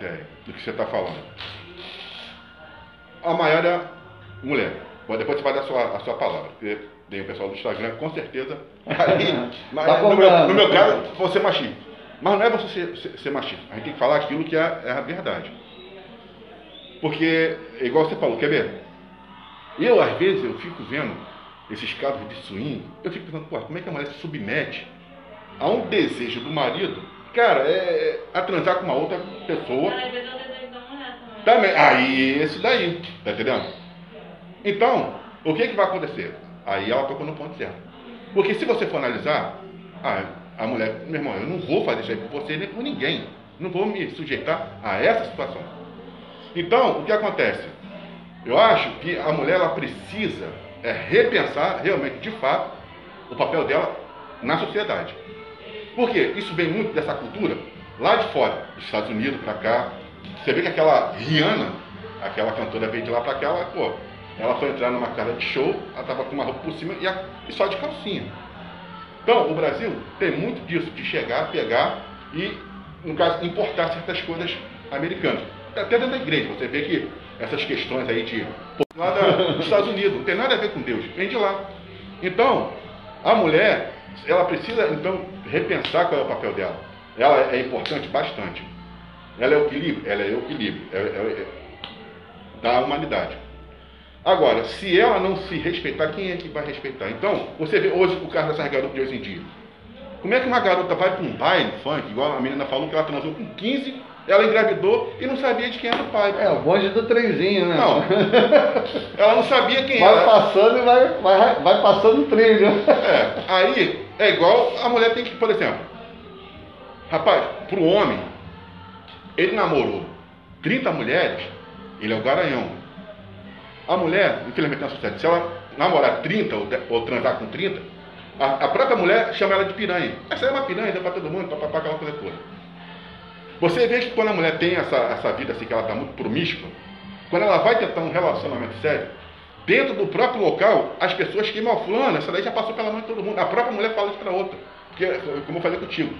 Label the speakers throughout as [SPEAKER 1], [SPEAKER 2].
[SPEAKER 1] ideia do que você está falando. A maior é mulher. Depois você vai dar a sua, a sua palavra. Porque tem o pessoal do Instagram, com certeza. Aí, mas,
[SPEAKER 2] Tá
[SPEAKER 1] no, meu, no meu caso, você ser machista. Mas não é você ser, ser, ser machista. A gente tem que falar aquilo que é, é a verdade. Porque, igual você falou, quer ver? Eu, às vezes, eu fico vendo esses casos de swing, eu fico pensando, como é que a mulher se submete a um desejo do marido, cara, é, a transar com uma outra pessoa.
[SPEAKER 3] É também.
[SPEAKER 1] Aí, esse daí, tá entendendo? Então, o que que vai acontecer? Aí ela tocou no ponto certo. Porque se você for analisar, ah, a mulher, meu irmão, eu não vou fazer isso aí por você nem por ninguém. Não vou me sujeitar a essa situação. Então, o que acontece? Eu acho que a mulher ela precisa é, repensar realmente, de fato, o papel dela na sociedade. Por quê? Isso vem muito dessa cultura lá de fora, dos Estados Unidos para cá. Você vê que aquela Rihanna, aquela cantora veio de lá para cá, ela, pô, ela foi entrar numa casa de show, ela estava com uma roupa por cima e, a- e só de calcinha. Então, o Brasil tem muito disso, de chegar, pegar e, no caso, importar certas coisas americanas. Até dentro da igreja, você vê que essas questões aí de. Lá da- dos Estados Unidos, não tem nada a ver com Deus, vem de lá. Então, a mulher, ela precisa, então, repensar qual é o papel dela. Ela é importante bastante. Ela é o equilíbrio, ela é o equilíbrio é- é- é da humanidade. Agora, se ela não se respeitar, quem é que vai respeitar? Então, você vê hoje o caso dessas garotas de hoje em dia. Como é que uma garota vai para um baile funk, igual a menina falou que ela transou com 15, ela engravidou e não sabia de quem era o pai?
[SPEAKER 2] É, o bonde do trenzinho, né?
[SPEAKER 1] Não. Ela não sabia quem
[SPEAKER 2] Vai
[SPEAKER 1] era.
[SPEAKER 2] passando e vai, vai, vai passando o trilho.
[SPEAKER 1] É, aí é igual a mulher tem que, por exemplo, rapaz, pro homem, ele namorou 30 mulheres, ele é o garanhão. A mulher, infelizmente na sociedade, se ela namorar 30 ou, ou transar com 30, a, a própria mulher chama ela de piranha. Essa é uma piranha, deu pra todo mundo, papapá, aquela coisa toda. Você vê que quando a mulher tem essa, essa vida assim, que ela está muito promíscua, quando ela vai tentar um relacionamento sério, dentro do próprio local, as pessoas queimam a fulana, essa daí já passou pela mão de todo mundo. A própria mulher fala isso para outra. Porque, como eu falei contigo,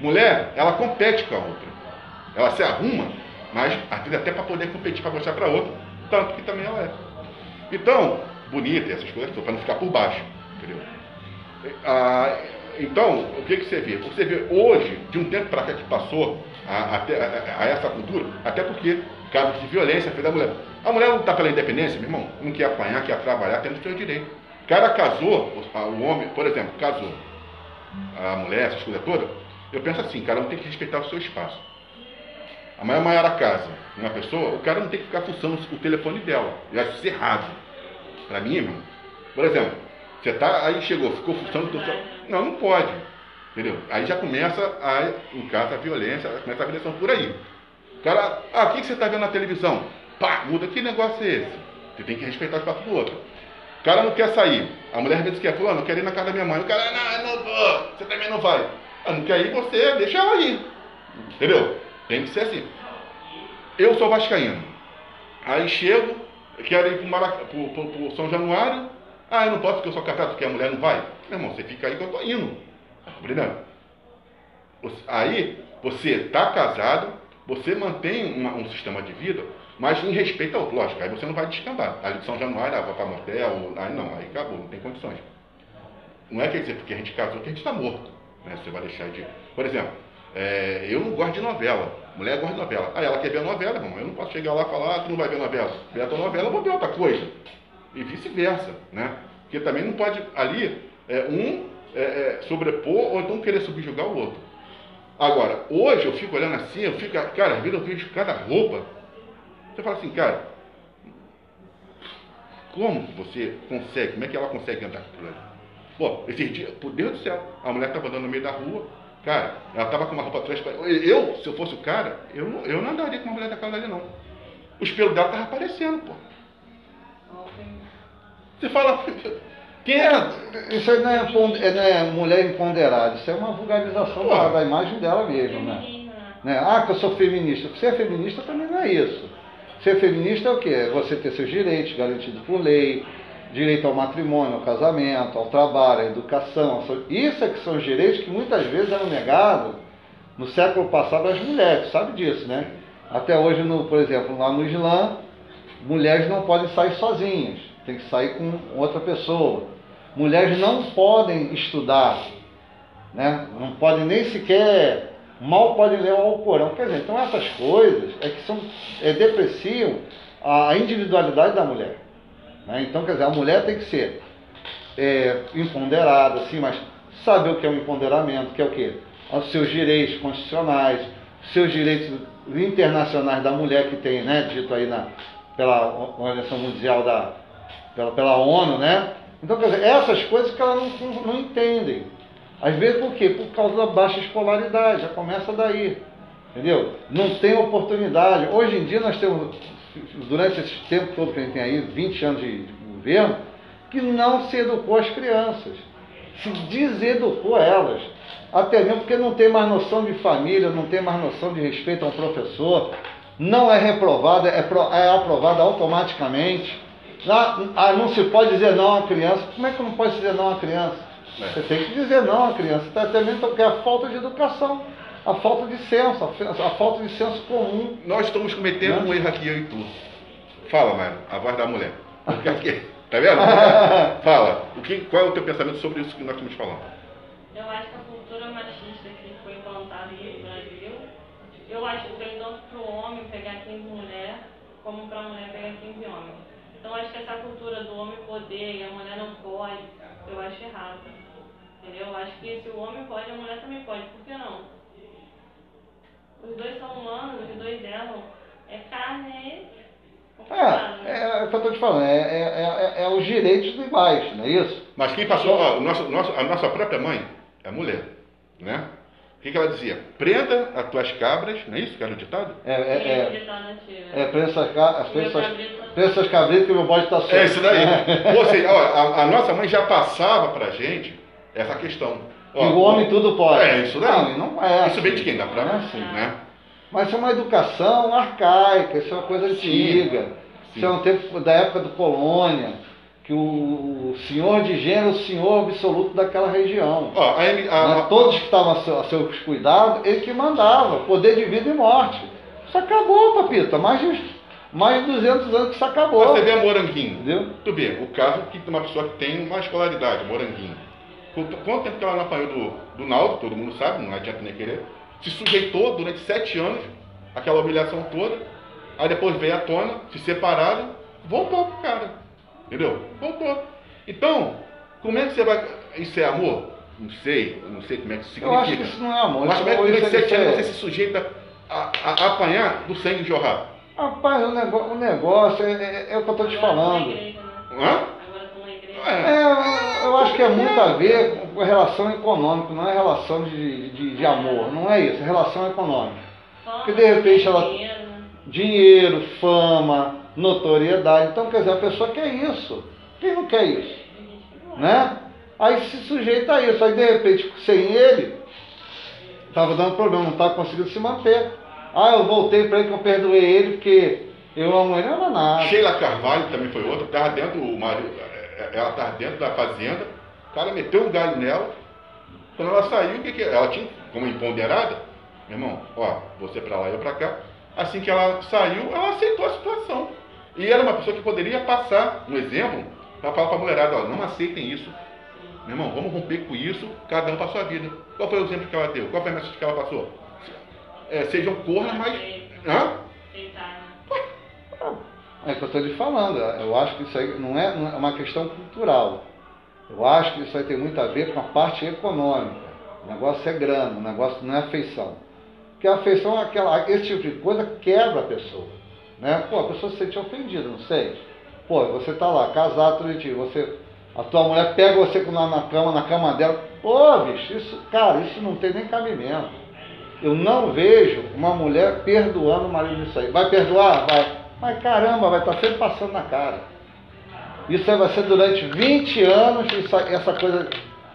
[SPEAKER 1] mulher, ela compete com a outra. Ela se arruma, mas às vezes até para poder competir, para mostrar para outra, tanto que também ela é. Então, bonita essas coisas, para não ficar por baixo, entendeu? Ah, então, o que, que você vê? Você vê hoje, de um tempo para cá que passou a, até, a, a essa cultura, até porque casos de violência fez a mulher. A mulher não está pela independência, meu irmão, não quer apanhar, quer trabalhar, tem o seu direito. O cara casou, o, a- homem, por exemplo, casou, a mulher, essas coisas todas, eu penso assim, cara, não tem que respeitar o seu espaço. A maior maior a casa, uma pessoa, o cara não tem que ficar fuçando o telefone dela. Eu acho isso errado. Pra mim, irmão, por exemplo, você tá, aí chegou, ficou fuçando o telefone. Não, não pode. Entendeu? Aí já começa a, em casa, a violência, começa a agressão por aí. O cara, ah, o que, você está vendo na televisão? Pá, muda, que negócio é esse? Você tem que respeitar o espaço do outro. O cara não quer sair. A mulher às vezes quer, fulano, eu quero ir na casa da minha mãe. O cara, não, não vou. Você também não vai. Ah, não quer ir, você deixa ela ir. Entendeu? Tem que ser assim. Eu sou vascaíno. Aí chego, quero ir pro São Januário. Ah, eu não posso porque eu sou casado, porque a mulher não vai. Meu irmão, você fica aí que eu tô indo. Tá Aí, você está casado, você mantém uma- um sistema de vida, mas em respeito ao. Lógico, aí você não vai descambar. Ali de São Januário, ah, vai para motel, aí não, aí acabou, não tem condições. Não é quer dizer porque a gente casou que a gente está morto. Né? Você vai deixar de. Por exemplo, é, eu não gosto de novela. Mulher gosta de novela. Aí ela quer ver novela, irmão. Eu não posso chegar lá e falar, ah, tu não vai ver novela. Vê a tua novela, eu vou ver outra coisa. E vice-versa, né? Porque também não pode ali é, um é, é, sobrepor ou então querer subjugar o outro. Agora, hoje eu fico olhando assim, eu fico, cara, às vezes eu vejo cada roupa. Você fala assim, cara, como você consegue, como é que ela consegue andar por ali? Pô, esses dias, por Deus do céu, a mulher estava andando no meio da rua, cara, ela estava com uma roupa transparente. Eu, se eu fosse o cara, eu não, eu não andaria com uma mulher daquela ali, não. Os pelos dela estavam aparecendo, pô. Você fala, quem é?
[SPEAKER 2] É, isso aí não é, é, não é mulher empoderada, isso é uma vulgarização da, da imagem dela mesmo,
[SPEAKER 3] né?
[SPEAKER 2] Né? Ah, que eu sou feminista. Ser feminista também não é isso. Ser feminista é o quê? É você ter seus direitos garantidos por lei, direito ao matrimônio, ao casamento, ao trabalho, à educação. Isso é que são os direitos que muitas vezes eram negados no século passado às mulheres, sabe disso, né? Até hoje, no, por exemplo, lá no Islã, mulheres não podem sair sozinhas, tem que sair com outra pessoa. Mulheres não podem estudar, né? não podem nem sequer, mal podem ler o Alcorão. Quer dizer, então essas coisas é que são, é, depreciam a individualidade da mulher. Né? Então, quer dizer, a mulher tem que ser é, empoderada, assim, mas saber o que é um empoderamento, que é o quê? Os seus direitos constitucionais, seus direitos internacionais da mulher que tem, né, dito aí na, pela Organização Mundial da, pela, pela ONU, né? Então, quer dizer, essas coisas que elas não, não, não entendem. Às vezes por quê? Por causa da baixa escolaridade, já começa daí. Entendeu? Não tem oportunidade. Hoje em dia nós temos, durante esse tempo todo que a gente tem aí, 20 anos de, de governo, que não se educou as crianças. Se deseducou elas. Até mesmo porque não tem mais noção de família, não tem mais noção de respeito a um professor, não é reprovada, é, é aprovada automaticamente. Não, ah, não se pode dizer não a criança. Como é que não pode dizer não a criança? É. Você tem que dizer não a criança, até mesmo porque é a falta de educação, a falta de senso, a, falta de senso comum.
[SPEAKER 1] Nós estamos cometendo né? um erro aqui, eu e tu. Fala, Mário, a voz da mulher. Tá vendo? Fala, o que, qual é o teu pensamento sobre isso que nós estamos falando?
[SPEAKER 3] Eu acho que a cultura machista que foi implantada no Brasil, eu acho que tem tanto para o homem pegar 15 mulher, como para a mulher pegar 15 homens. Então acho que essa cultura do homem poder e a mulher não pode, eu acho errado. Entendeu? Eu acho que se o homem pode, a mulher também pode. Por que não? Os dois são humanos, os dois erram. É carne,
[SPEAKER 2] é, é, é o que eu estou te falando, é, é, é, é, os direitos iguais, não é isso?
[SPEAKER 1] Mas quem passou, ó, o nosso, nosso, a nossa própria mãe é a mulher, né? O que, que ela dizia? Prenda as tuas cabras, não é isso que era o ditado?
[SPEAKER 2] É, é, é, é prenda essas cabritas que meu bode está solto.
[SPEAKER 1] É isso daí. Ou seja, ó, a, a, nossa mãe já passava pra gente essa questão.
[SPEAKER 2] Ó, e o homem tudo pode.
[SPEAKER 1] É, isso daí.
[SPEAKER 2] Não, não é.
[SPEAKER 1] Isso vem de quem? Da própria, é assim. né?
[SPEAKER 2] Mas isso é uma educação arcaica, isso é uma coisa antiga. Sim. Isso é um tempo da época do colônia, que o senhor de gênero é o senhor absoluto daquela região.
[SPEAKER 1] A, a,
[SPEAKER 2] né? Todos que estavam a, seu, a seus cuidados, ele que mandava, poder de vida e morte. Isso acabou, papita, mais de, mais de 200 anos que isso acabou.
[SPEAKER 1] Você vê a Moranguinho, entendeu? Tu vê, o caso que uma pessoa que tem uma escolaridade, Moranguinho. Quanto, quanto tempo que ela não apanhou do, do Naldo, todo mundo sabe, não adianta nem querer se sujeitou durante sete anos aquela humilhação toda, aí depois veio à tona, se separaram, voltou pro cara. Entendeu? Voltou. Então, como é que você vai. Isso é amor? Não sei, não sei como é que isso significa.
[SPEAKER 2] Eu acho que isso não é amor.
[SPEAKER 1] Mas como é que durante sete anos você se sujeita a, a, a, apanhar do sangue jorrar?
[SPEAKER 2] Rapaz, o negócio, o negócio é, é, é o que eu estou te falando.
[SPEAKER 1] Hã?
[SPEAKER 2] É, eu acho que é muito a ver com relação econômica, não é relação de, de, de amor, não é isso, é relação econômica. Porque de repente ela. Dinheiro, fama, notoriedade. Então, quer dizer, a pessoa quer isso. Quem não quer isso? Né? Aí se sujeita a isso. Aí de repente, sem ele, estava dando problema, não estava conseguindo se manter. Ah, eu voltei para ele que eu perdoei ele porque eu amo ele, não era nada.
[SPEAKER 1] Sheila Carvalho também foi outra, estava dentro, o marido, ela estava dentro da fazenda, o cara meteu um galho nela. Quando ela saiu, o que, que ela tinha como empoderada? Meu irmão, ó, você para lá e eu para cá. Assim que ela saiu, ela aceitou a situação. E era uma pessoa que poderia passar um exemplo para falar para a mulherada, ó, não aceitem isso. Meu irmão, vamos romper com isso, cada um para a sua vida. Qual foi o exemplo que ela deu? Qual foi a mensagem que ela passou? É, sejam cornas, mas. Hã?
[SPEAKER 2] É o que eu estou lhe falando. Eu acho que isso aí não é, não é uma questão cultural. Eu acho que isso aí tem muito a ver com a parte econômica. O negócio é grana, o negócio não é afeição. Porque a afeição, é aquela, esse tipo de coisa quebra a pessoa. Né? Pô, a pessoa se sente ofendida, não sei. Pô, você está lá, casado você, a tua mulher pega você na, na cama, na cama dela. Pô, bicho, isso, cara, isso não tem nem cabimento. Eu não vejo uma mulher perdoando o marido disso aí. Vai perdoar? Vai. Mas caramba, vai estar sempre passando na cara. Isso vai ser durante 20 anos, essa coisa,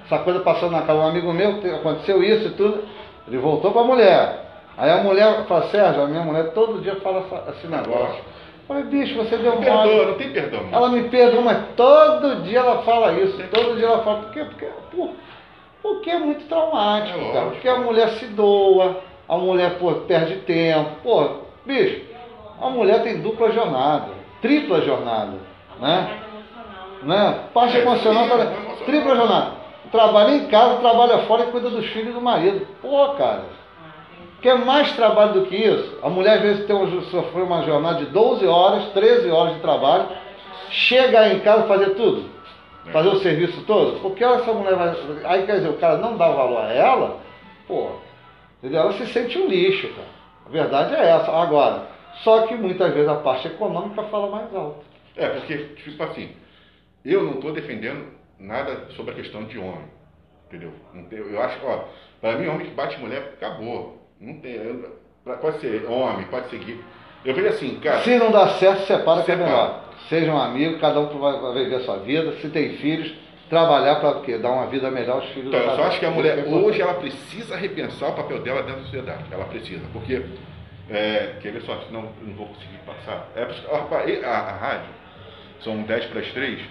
[SPEAKER 2] essa coisa passando na cara. Um amigo meu, aconteceu isso e tudo, ele voltou para a mulher. Aí a mulher fala, Sérgio, a minha mulher todo dia fala esse negócio. Eu falei, bicho, você deu
[SPEAKER 1] mole. Perdoa, não tem perdão.
[SPEAKER 2] Ela me perdoa, mas todo dia ela fala isso. Todo dia ela fala, por quê? Porque, por, porque é muito traumático, é cara. Porque a mulher se doa, a mulher pô, perde tempo. Pô, Bicho, a mulher tem dupla jornada, tripla jornada, né?
[SPEAKER 3] parte emocional, né?
[SPEAKER 2] Parte
[SPEAKER 1] É,
[SPEAKER 2] emocional,
[SPEAKER 1] emocional.
[SPEAKER 2] tripla jornada. Trabalha em casa, trabalha fora e cuida dos filhos e do marido. Pô, cara, quer mais trabalho do que isso? A mulher às vezes tem um, sofreu uma jornada de 12 horas, 13 horas de trabalho, chega em casa fazer tudo, fazer o serviço todo, porque essa mulher vai. Aí quer dizer, o cara não dá valor a ela, pô, entendeu? Ela se sente um lixo, cara. A verdade é essa. Agora, só que muitas vezes a parte econômica fala mais alto.
[SPEAKER 1] É, porque, tipo assim, eu não estou defendendo nada sobre a questão de homem. Entendeu? Eu acho, ó, para mim, homem que bate mulher, acabou. Não tem. eu- pode ser homem, pode ser gay. Eu vejo assim, cara.
[SPEAKER 2] Se não dá certo, separa que é
[SPEAKER 1] Separa.
[SPEAKER 2] melhor. Sejam amigos, cada um vai vai viver a sua vida. Se tem filhos, trabalhar para quê? Dar uma vida melhor aos filhos
[SPEAKER 1] Então,
[SPEAKER 2] do
[SPEAKER 1] eu só acho que a mulher
[SPEAKER 2] é
[SPEAKER 1] hoje ela precisa repensar o papel dela dentro da sociedade. Ela precisa, porque é, quer ver só, senão eu não vou conseguir passar. É, e- a, a rádio são 10 para as 3,